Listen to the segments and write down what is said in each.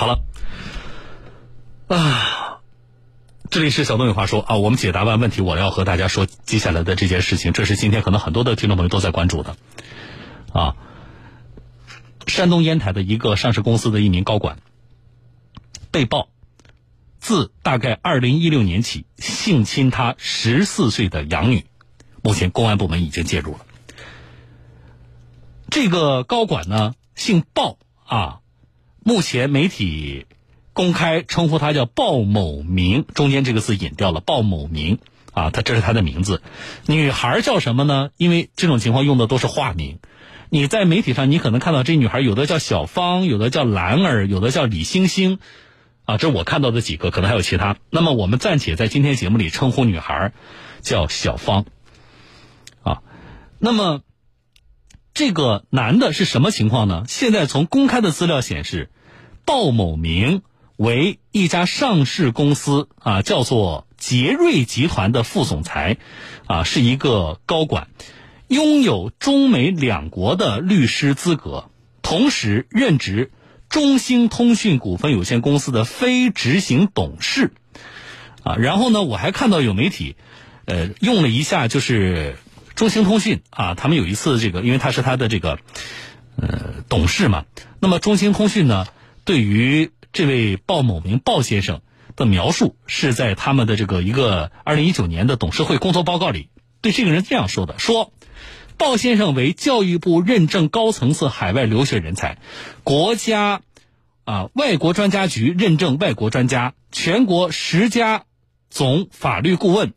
好了，啊，这里是小东有话说啊，我们解答完问题，我要和大家说接下来的这件事情，这是今天可能很多的听众朋友都在关注的啊。山东烟台的一个上市公司的一名高管被曝，自大概二零一六年起性侵他十四岁的养女，目前公安部门已经介入了。这个高管呢，姓鲍啊，目前媒体公开称呼他叫鲍某明，中间这个字引掉了，鲍某明啊，他这是他的名字。女孩叫什么呢？因为这种情况用的都是化名。你在媒体上，你可能看到这女孩有的叫小芳，有的叫兰儿，有的叫李星星，啊，这我看到的几个，可能还有其他。那么我们暂且在今天节目里称呼女孩叫小芳，啊，那么这个男的是什么情况呢？现在从公开的资料显示，鲍某明为一家上市公司啊，叫做杰瑞集团的副总裁，啊，是一个高管。拥有中美两国的律师资格，同时任职中兴通讯股份有限公司的非执行董事，啊，然后呢，我还看到有媒体，呃，用了一下就是中兴通讯啊，他们有一次这个，因为他是他的这个呃董事嘛，那么中兴通讯呢，对于这位鲍某明鲍先生的描述是在他们的这个一个二零一九年的董事会工作报告里，对这个人这样说的，说。鲍先生为教育部认证高层次海外留学人才，国家啊外国专家局认证外国专家，全国十佳总法律顾问，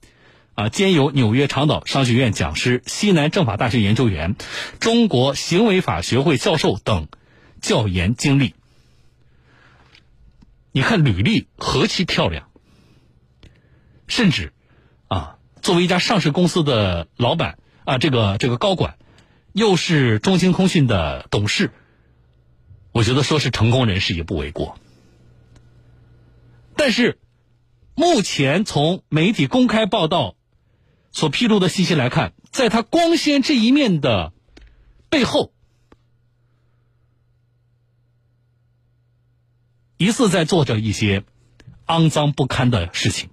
啊兼有纽约长岛商学院讲师、西南政法大学研究员、中国行为法学会教授等教研经历。你看履历何其漂亮，甚至啊作为一家上市公司的老板。啊，这个这个高管，又是中兴通讯的董事，我觉得说是成功人士也不为过。但是，目前从媒体公开报道所披露的信息来看，在他光鲜这一面的背后，疑似在做着一些肮脏不堪的事情。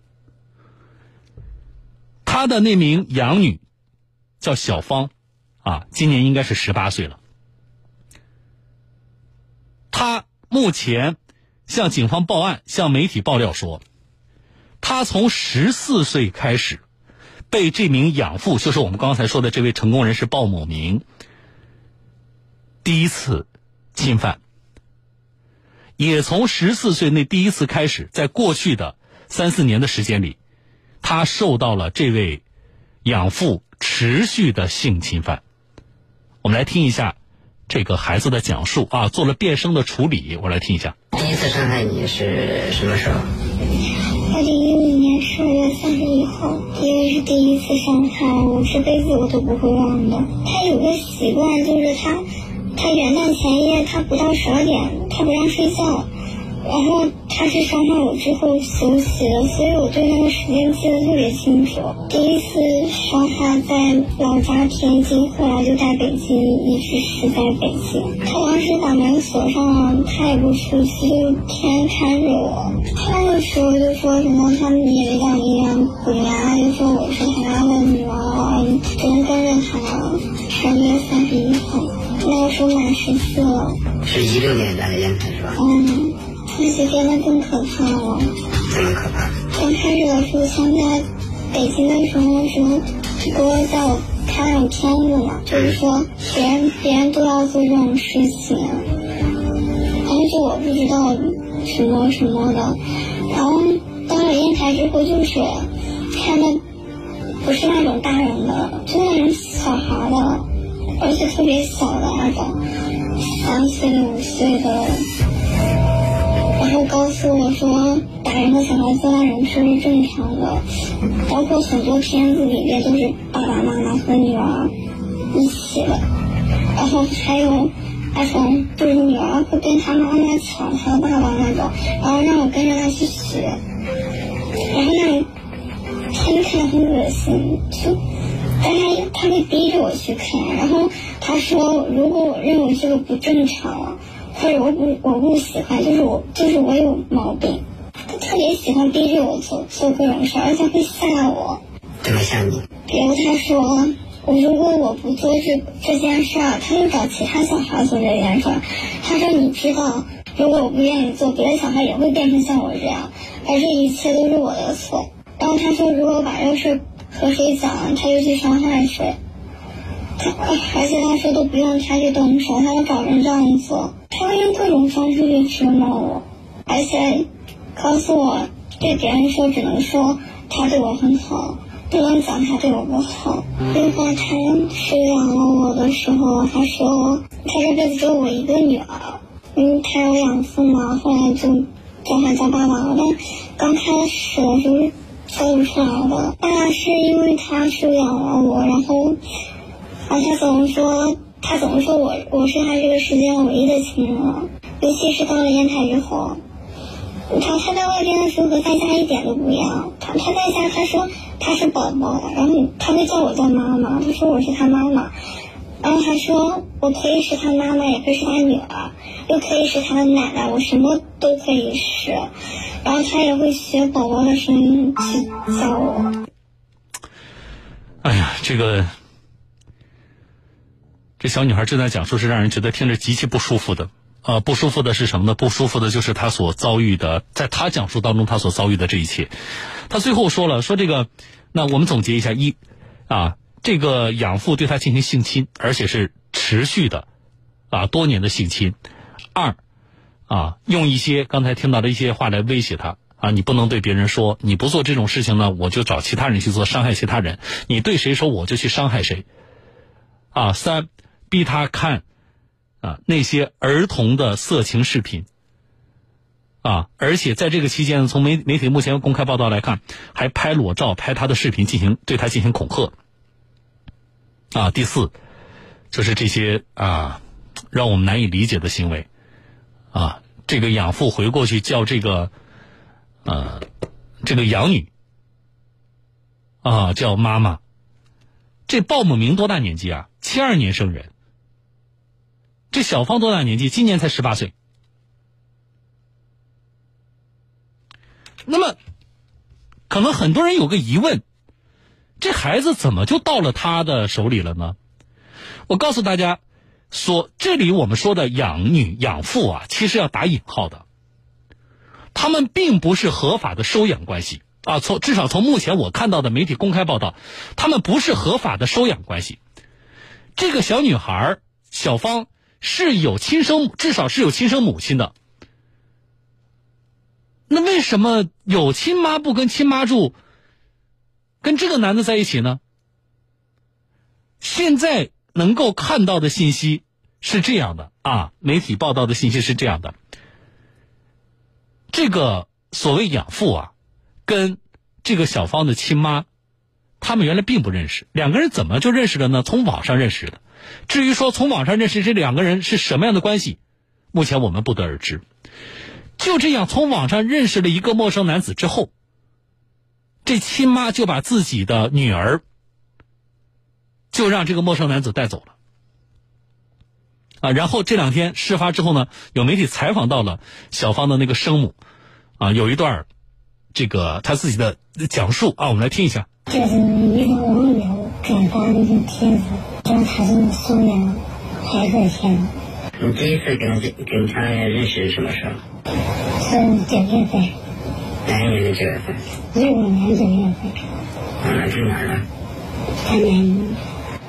他的那名养女。叫小芳，啊，今年应该是十八岁了。他目前向警方报案，向媒体爆料说，他从十四岁开始被这名养父，就是我们刚才说的这位成功人士鲍某明，第一次侵犯，也从十四岁那第一次开始，在过去的三四年的时间里，他受到了这位养父。持续的性侵犯，我们来听一下这个孩子的讲述啊，做了变声的处理，我来听一下。第一次伤害你是什么时候？二月三十一号，因为是第一次伤害，我这辈子我都不会忘的。他有个习惯，就是他，他元旦前夜他不到十二点，他不让睡觉。然后他是伤害我之后休息的，所以我对那个时间记得特别清楚。第一次伤害在老家天津，后来就在北京，一直是在北京。他当时把门锁上了，他也不出去，就天天看着我。他那个时候就说什么，他以为养一养不呀，就说我是他家的女儿，只能跟着他。十月三十一号，那个时候满十四了。是一六年在烟台是吧？嗯。那些变得更可怕了。怎么可怕？刚开始的时候，像在北京的时候，什么给我在我拍那种片子嘛，就是说别人别人都要做这种事情，但是我不知道什么什么的。然后到了烟台之后，就是看的不是那种大人的，就那种小孩的，而且特别小的那种，三岁五岁的。然后告诉我说，打人和小孩子拉人是正常的，包括很多片子里面都是爸爸妈妈和女儿一起的，然后还有那种就是女儿会跟她妈妈抢她爸爸那种，然后让我跟着他去学，然后那种他就看着很恶心，就但他他会逼着我去看，然后他说如果我认为这个不正常了。可是我不我不喜欢，就是我就是我有毛病，他特别喜欢逼着我做做各种事儿，而且会吓我。怎么吓你？比如他说，我如果我不做这这件事儿，他就找其他小孩做这件事儿。他说你知道，如果我不愿意做，别的小孩也会变成像我这样，而这一切都是我的错。然后他说，如果把这个事和谁讲，他就去伤害谁。他而且他说都不用他去动手，他要找人这样做，他会用各种方式去折磨我，而且告诉我对别人说只能说他对我很好。不能讲他对我不好。另外，他收养了我的时候，他说他这辈子只有我一个女儿，因为他有养父嘛，后来就叫他叫爸爸了。但刚开始的时候叫不出来的。爸爸是因为他收养了我，然后啊，他总说他总是说我我是他这个世界上唯一的亲人，尤其是到了烟台以后，他他在外边的时候和在家一点都不一样。他他在家他说。他是宝宝，然后他会叫我叫妈妈，他说我是他妈妈，然后还说我可以是他妈妈，也可以是他女儿，又可以是他的奶奶，我什么都可以是。然后他也会学宝宝的声音去叫我。哎呀，这个这小女孩正在讲述，是让人觉得听着极其不舒服的。呃，不舒服的是什么呢？不舒服的就是她所遭遇的，在她讲述当中，她所遭遇的这一切。她最后说了，说这个，那我们总结一下：一，啊，这个养父对她进行性侵，而且是持续的，啊，多年的性侵；二，啊，用一些刚才听到的一些话来威胁她，啊，你不能对别人说，你不做这种事情呢，我就找其他人去做，伤害其他人。你对谁说，我就去伤害谁。啊，三，逼他看。啊，那些儿童的色情视频，啊，而且在这个期间，从媒媒体目前公开报道来看，还拍裸照、拍他的视频，进行对他进行恐吓。啊，第四，就是这些啊，让我们难以理解的行为。啊，这个养父回过去叫这个，呃，这个养女，啊，叫妈妈。这鲍某明多大年纪啊？七二年生人。这小芳多大年纪？今年才十八岁。那么，可能很多人有个疑问：这孩子怎么就到了他的手里了呢？我告诉大家，所这里我们说的养女养父啊，其实要打引号的，他们并不是合法的收养关系啊。从至少从目前我看到的媒体公开报道，他们不是合法的收养关系。这个小女孩小芳。是有亲生，至少是有亲生母亲的。那为什么有亲妈不跟亲妈住，跟这个男的在一起呢？现在能够看到的信息是这样的啊，媒体报道的信息是这样的。这个所谓养父啊，跟这个小芳的亲妈，他们原来并不认识，两个人怎么就认识了呢？从网上认识的。至于说从网上认识这两个人是什么样的关系，目前我们不得而知。就这样，从网上认识了一个陌生男子之后，这亲妈就把自己的女儿就让这个陌生男子带走了。啊，然后这两天事发之后呢，有媒体采访到了小芳的那个生母，啊，有一段这个他自己的讲述啊，我们来听一下。这是一个网友转发的一个帖子。说他是收养孩子的钱。你第一次跟他跟他认识是什么时候？是九月份。哪一年的九月份？一五年九月份。啊，去哪儿了？他们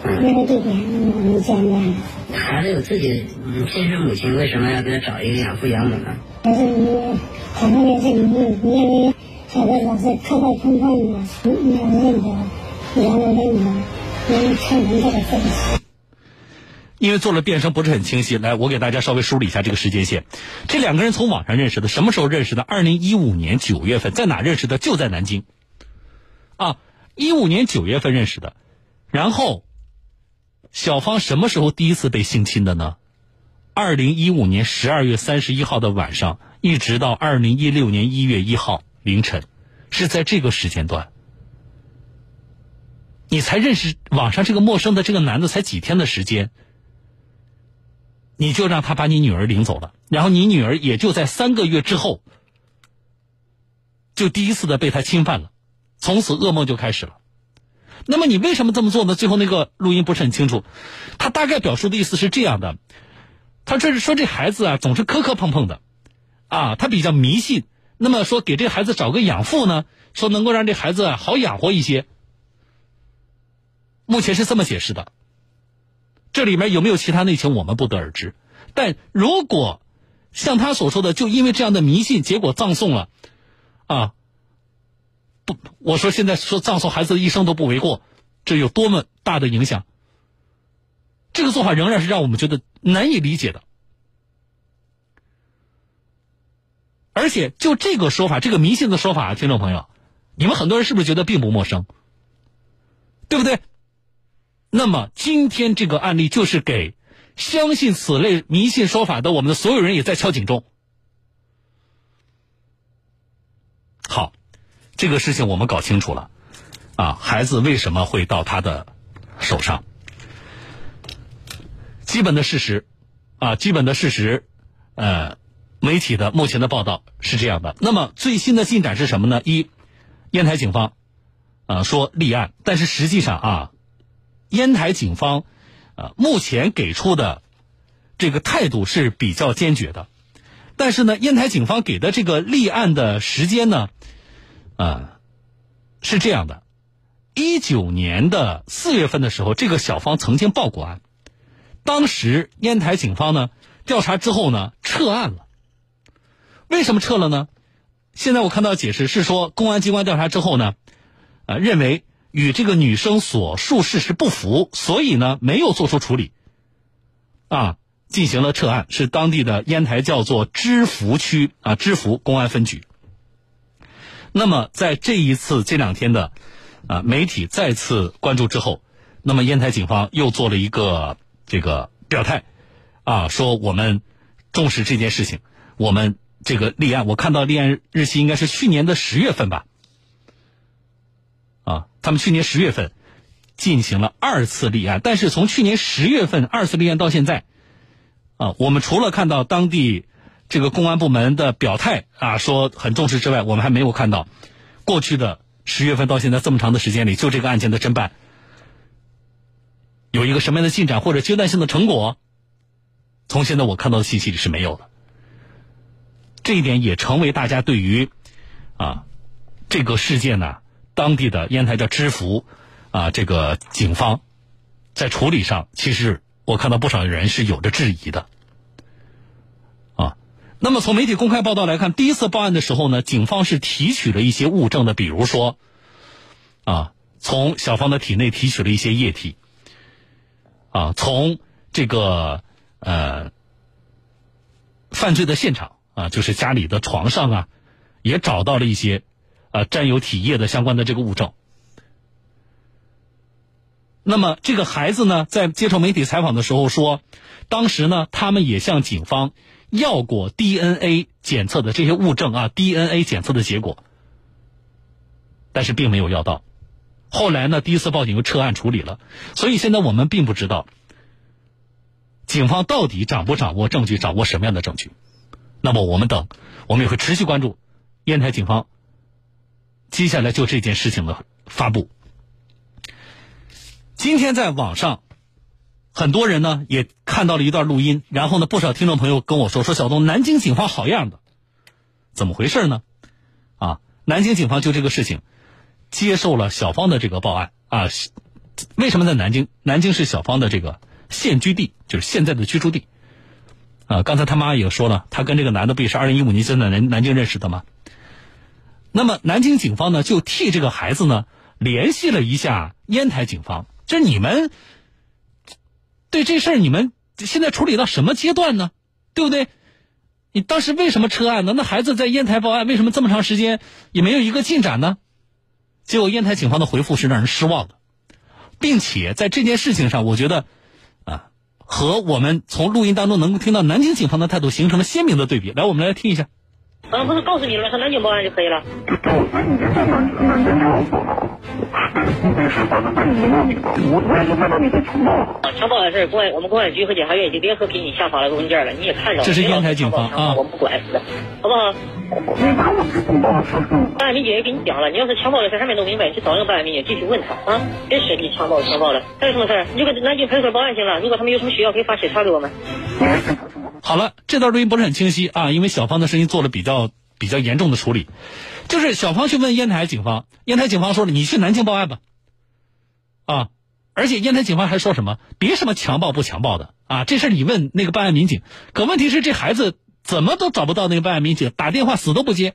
那个地点我们见面了。孩子有自己亲生母亲，为什么要给他找一个养父养母呢？那是因为可能也是因为因为孩子老是磕磕碰碰的，没有认得，原来认得。因为做了变声不是很清晰，来，我给大家稍微梳理一下这个时间线。这两个人从网上认识的，什么时候认识的？二零一五年九月份，在哪认识的？就在南京。啊，一五年九月份认识的。然后，小芳什么时候第一次被性侵的呢？二零一五年十二月三十一号的晚上，一直到二零一六年一月一号凌晨，是在这个时间段。你才认识网上这个陌生的这个男的才几天的时间，你就让他把你女儿领走了。然后你女儿也就在三个月之后，就第一次的被他侵犯了，从此噩梦就开始了。那么你为什么这么做呢？最后那个录音不是很清楚，他大概表述的意思是这样的：他这是说这孩子啊总是磕磕碰碰的，啊，他比较迷信。那么说给这孩子找个养父呢，说能够让这孩子好养活一些。目前是这么解释的，这里面有没有其他内情我们不得而知。但如果像他所说的，就因为这样的迷信，结果葬送了，啊，不，我说现在说葬送孩子的一生都不为过，这有多么大的影响？这个做法仍然是让我们觉得难以理解的。而且就这个说法，这个迷信的说法，听众朋友，你们很多人是不是觉得并不陌生？对不对？那么今天这个案例就是给相信此类迷信说法的我们的所有人也在敲警钟。好，这个事情我们搞清楚了，啊，孩子为什么会到他的手上？基本的事实，啊，基本的事实，呃，媒体的目前的报道是这样的。那么最新的进展是什么呢？一，烟台警方，啊，说立案，但是实际上啊，烟台警方，啊，目前给出的这个态度是比较坚决的。但是呢，烟台警方给的这个立案的时间呢，啊，是这样的：一九年的四月份的时候，这个小芳曾经报过案。当时烟台警方呢调查之后呢撤案了，为什么撤了呢？现在我看到解释是说，公安机关调查之后呢，呃，认为与这个女生所述事实不符，所以呢没有做出处理，啊，进行了撤案，是当地的烟台叫做芝罘区啊芝罘公安分局。那么在这一次这两天的啊媒体再次关注之后，那么烟台警方又做了一个。这个表态，啊，说我们重视这件事情，我们这个立案，我看到立案日期应该是去年的十月份吧，他们去年十月份进行了二次立案，但是从去年十月份二次立案到现在，啊，我们除了看到当地这个公安部门的表态啊，说很重视之外，我们还没有看到过去的十月份到现在这么长的时间里，就这个案件的侦办。有一个什么样的进展或者阶段性的成果？从现在我看到的信息里是没有的。这一点也成为大家对于啊这个事件呢，当地的烟台的知府啊，这个警方在处理上，其实我看到不少人是有着质疑的。啊，那么从媒体公开报道来看，第一次报案的时候呢，警方是提取了一些物证的，比如说啊，从小芳的体内提取了一些液体。啊，从这个呃犯罪的现场啊，就是家里的床上啊，也找到了一些啊沾有体液的相关的这个物证。那么这个孩子呢，在接受媒体采访的时候说，当时呢，他们也向警方要过 DNA 检测的这些物证啊，DNA 检测的结果，但是并没有要到。后来呢？第一次报警又撤案处理了，所以现在我们并不知道警方到底掌不掌握证据，掌握什么样的证据。那么我们等，我们也会持续关注烟台警方接下来就这件事情的发布。今天在网上，很多人呢也看到了一段录音，然后呢，不少听众朋友跟我说：“说小东，南京警方好样的，怎么回事呢？”啊，南京警方就这个事情。接受了小芳的这个报案啊，为什么在南京？南京是小芳的这个现居地，就是现在的居住地。啊，刚才他妈也说了，他跟这个男的不也是二零一五年在南南京认识的吗？那么南京警方呢，就替这个孩子呢联系了一下烟台警方，这你们对这事儿你们现在处理到什么阶段呢？对不对？你当时为什么撤案呢？那孩子在烟台报案，为什么这么长时间也没有一个进展呢？结果烟台警方的回复是让人失望的，并且在这件事情上，我觉得，啊，和我们从录音当中能够听到南京警方的态度形成了鲜明的对比。来，我们来听一下。刚刚不是告诉你了吗？上南京报案就可以了。啊，强暴的事，公安我们公安局和检察院已经联合给你下发了文件了，你也看着了。这是烟台警方啊我们不管，好不好？办案民警也跟你讲了，你要是强暴的事还没弄明白，你去找那个办案民警继续问他啊，别说你强暴强暴了，还有什么事儿你就跟南京派出所报案行了。如果他们有什么需要，可以发协查给我们。好了，这段录音不是很清晰啊，因为小芳的声音做了比较比较严重的处理。就是小芳去问烟台警方，烟台警方说了，你去南京报案吧。啊，而且烟台警方还说什么，别什么强暴不强暴的啊，这事你问那个办案民警。可问题是这孩子怎么都找不到那个办案民警，打电话死都不接，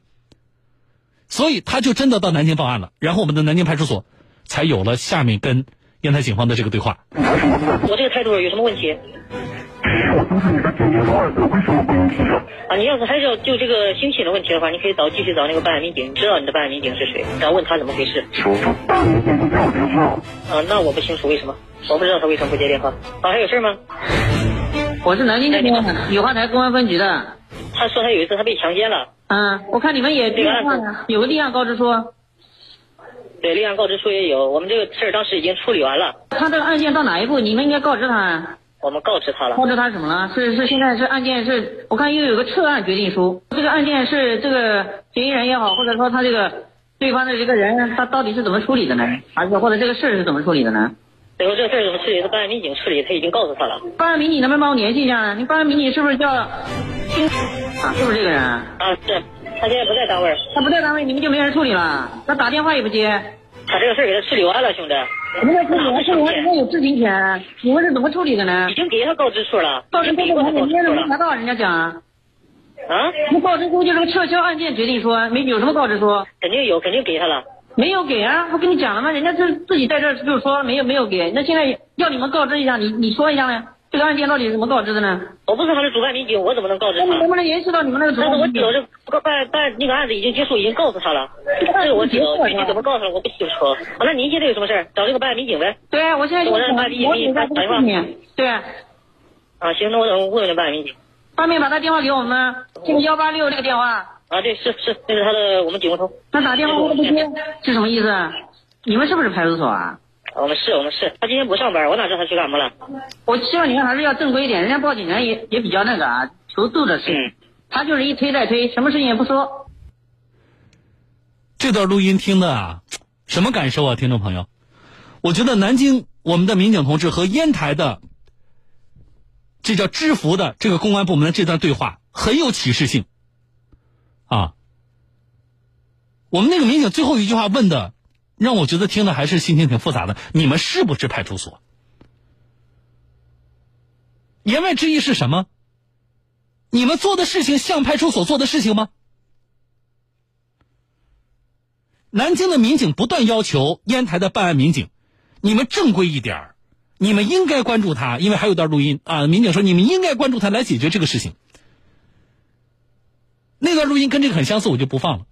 所以他就真的到南京报案了。然后我们的南京派出所才有了下面跟烟台警方的这个对话。我这个态度有什么问题？啊，你要是还是要就这个性侵的问题的话，你可以找继续找那个办案民警，你知道你的办案民警是谁，然后问他怎么回事。啊，那我不清楚为什么，我不知道他为什么不接电话。啊，还有事吗？我是南京这边雨花台公安分局的。他说他有一次他被强奸了。嗯，我看你们也立案了，有个立案告知书。对，立案告知书也有，我们这个事儿当时已经处理完了。他这个案件到哪一步？你们应该告知他啊。我们告知他了。告知他什么了？是是，现在是案件是，我看又有个撤案决定书。这个案件是这个嫌疑人也好，或者说他这个对方的这个人，他到底是怎么处理的呢？还是或者这个事儿是怎么处理的呢？最后这个事儿怎么处理？是办案民警处理，他已经告诉他了。办案民警能不能帮我联系一下呢？你办案民警是不是叫丁啊？是不是这个人？啊，是。他现在不在单位。他不在单位，你们就没人处理了？他打电话也不接。把这个事儿给他处理完了，兄弟。你们处理完，处理完以后有知情权，你们是怎么处理的呢？已经给他告知书了。告知书我们也没拿到，人家讲。啊？那告知书就是撤销案件决定书，没有什么告知书。肯定有，肯定给他了。没有给啊，我跟你讲了吗？人家是自己在这就说没有没有给，那现在要你们告知一下，你你说一下呢？这个案件到底怎么告知的呢？我不是他的主办民警，我怎么能告知他？那你能不能联系到你们那个主办民警？但是我知道这办办那个案子已经结束，已经告诉他了。这个我知道，具体怎么告诉他我不清楚。好，那您现在有什么事找这个办案民警呗。对，我现在我让办案民警给你打电话。对。啊，行，那我等问问办案民警。方便把他电话给我们吗？这个幺八六这个电话。啊，对，是是，这是他的我们警务通。他打电话我都不接，是什么意思？你们是不是派出所啊？我们是，我们是。他今天不上班，我哪知道他去干嘛了？我希望你们还是要正规一点，人家报警人也也比较那个啊，求助的事。他就是一推再推，什么事情也不说。这段录音听的啊，什么感受啊，听众朋友？我觉得南京我们的民警同志和烟台的这叫知府的这个公安部门的这段对话很有启示性啊。我们那个民警最后一句话问的。让我觉得听的还是心情挺复杂的。你们是不是派出所？言外之意是什么？你们做的事情像派出所做的事情吗？南京的民警不断要求烟台的办案民警，你们正规一点你们应该关注他，因为还有段录音啊。民警说你们应该关注他来解决这个事情。那段录音跟这个很相似，我就不放了。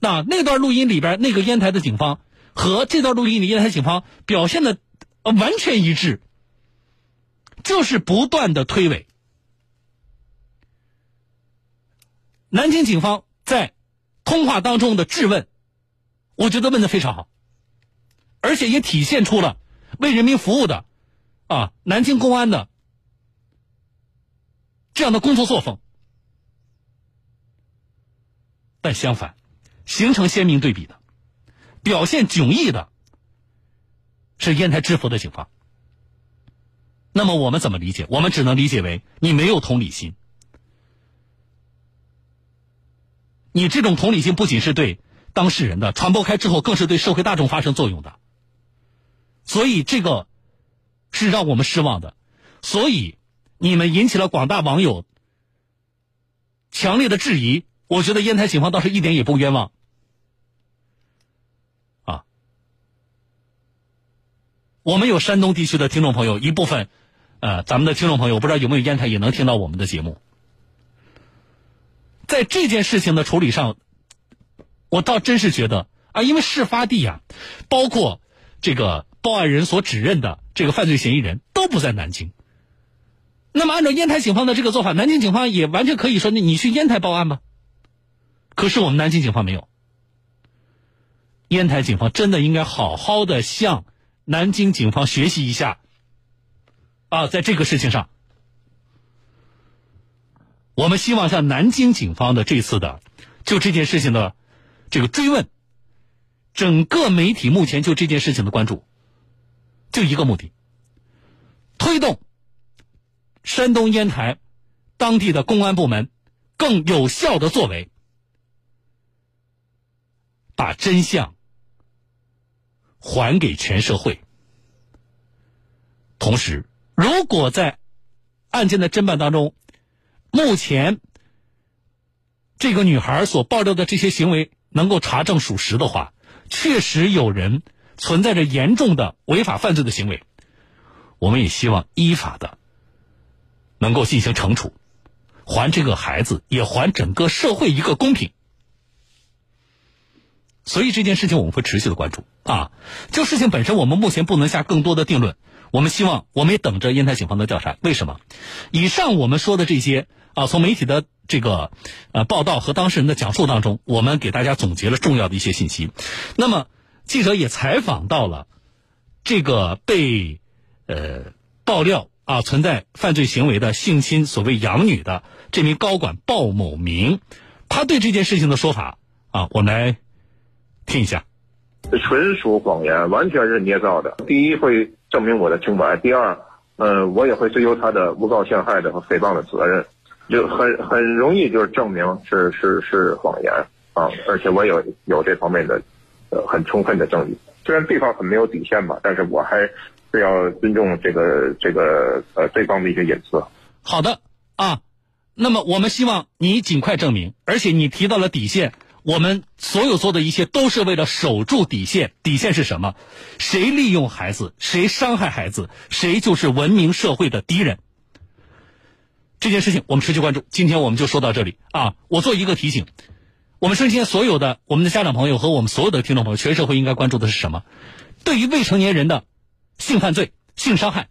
那那段录音里边，那个烟台的警方和这段录音里烟台警方表现的完全一致，就是不断的推诿。南京警方在通话当中的质问，我觉得问的非常好，而且也体现出了为人民服务的啊南京公安的这样的工作作风。但相反。形成鲜明对比的，表现迥异的，是烟台知府的警方。那么我们怎么理解？我们只能理解为你没有同理心。你这种同理心不仅是对当事人的，传播开之后更是对社会大众发生作用的。所以这个是让我们失望的。所以你们引起了广大网友强烈的质疑。我觉得烟台警方倒是一点也不冤枉。我们有山东地区的听众朋友，一部分，呃，咱们的听众朋友，不知道有没有烟台也能听到我们的节目。在这件事情的处理上，我倒真是觉得啊，因为事发地啊，包括这个报案人所指认的这个犯罪嫌疑人都不在南京。那么，按照烟台警方的这个做法，南京警方也完全可以说，你去烟台报案吧。可是我们南京警方没有。烟台警方真的应该好好的向南京警方学习一下，啊，在这个事情上，我们希望向南京警方的这次的就这件事情的这个追问，整个媒体目前就这件事情的关注，就一个目的，推动山东烟台当地的公安部门更有效的作为，把真相。还给全社会。同时，如果在案件的侦办当中，目前这个女孩所爆料的这些行为能够查证属实的话，确实有人存在着严重的违法犯罪的行为，我们也希望依法的能够进行惩处，还这个孩子，也还整个社会一个公平。所以这件事情我们会持续的关注啊。就事情本身，我们目前不能下更多的定论。我们希望，我们也等着烟台警方的调查。为什么？以上我们说的这些啊，从媒体的这个呃报道和当事人的讲述当中，我们给大家总结了重要的一些信息。那么，记者也采访到了这个被呃爆料啊存在犯罪行为的性侵所谓养女的这名高管鲍某明，他对这件事情的说法啊，我们来。听一下，纯属谎言，完全是捏造的。第一，会证明我的清白；第二，呃，我也会追究他的诬告陷害的和诽谤的责任，就很很容易就是证明是是是谎言啊！而且我有有这方面的呃很充分的证据。虽然对方很没有底线吧，但是我还是要尊重这个这个呃对方的一些隐私。好的啊，那么我们希望你尽快证明，而且你提到了底线。我们所有做的一切都是为了守住底线。底线是什么？谁利用孩子，谁伤害孩子，谁就是文明社会的敌人。这件事情我们持续关注。今天我们就说到这里啊！我做一个提醒：我们身边所有的我们的家长朋友和我们所有的听众朋友，全社会应该关注的是什么？对于未成年人的性犯罪、性伤害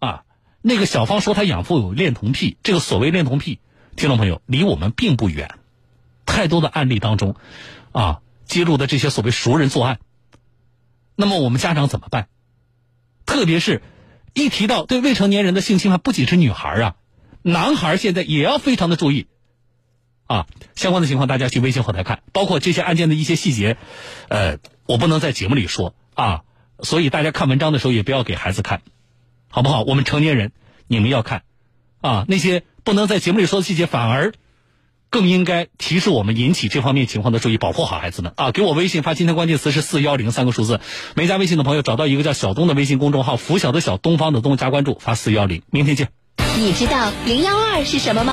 啊，那个小芳说她养父有恋童癖，这个所谓恋童癖，听众朋友离我们并不远。太多的案例当中，啊，揭露的这些所谓熟人作案，那么我们家长怎么办？特别是，一提到对未成年人的性侵犯，不仅是女孩啊，男孩现在也要非常的注意，啊，相关的情况大家去微信后台看，包括这些案件的一些细节，呃，我不能在节目里说啊，所以大家看文章的时候也不要给孩子看，好不好？我们成年人你们要看，啊，那些不能在节目里说的细节反而。更应该提示我们引起这方面情况的注意，保护好孩子们啊！给我微信发今天关键词是四幺零三个数字，没加微信的朋友找到一个叫小东的微信公众号，拂晓的小东方的东加关注，发四幺零，明天见。你知道零幺二是什么吗？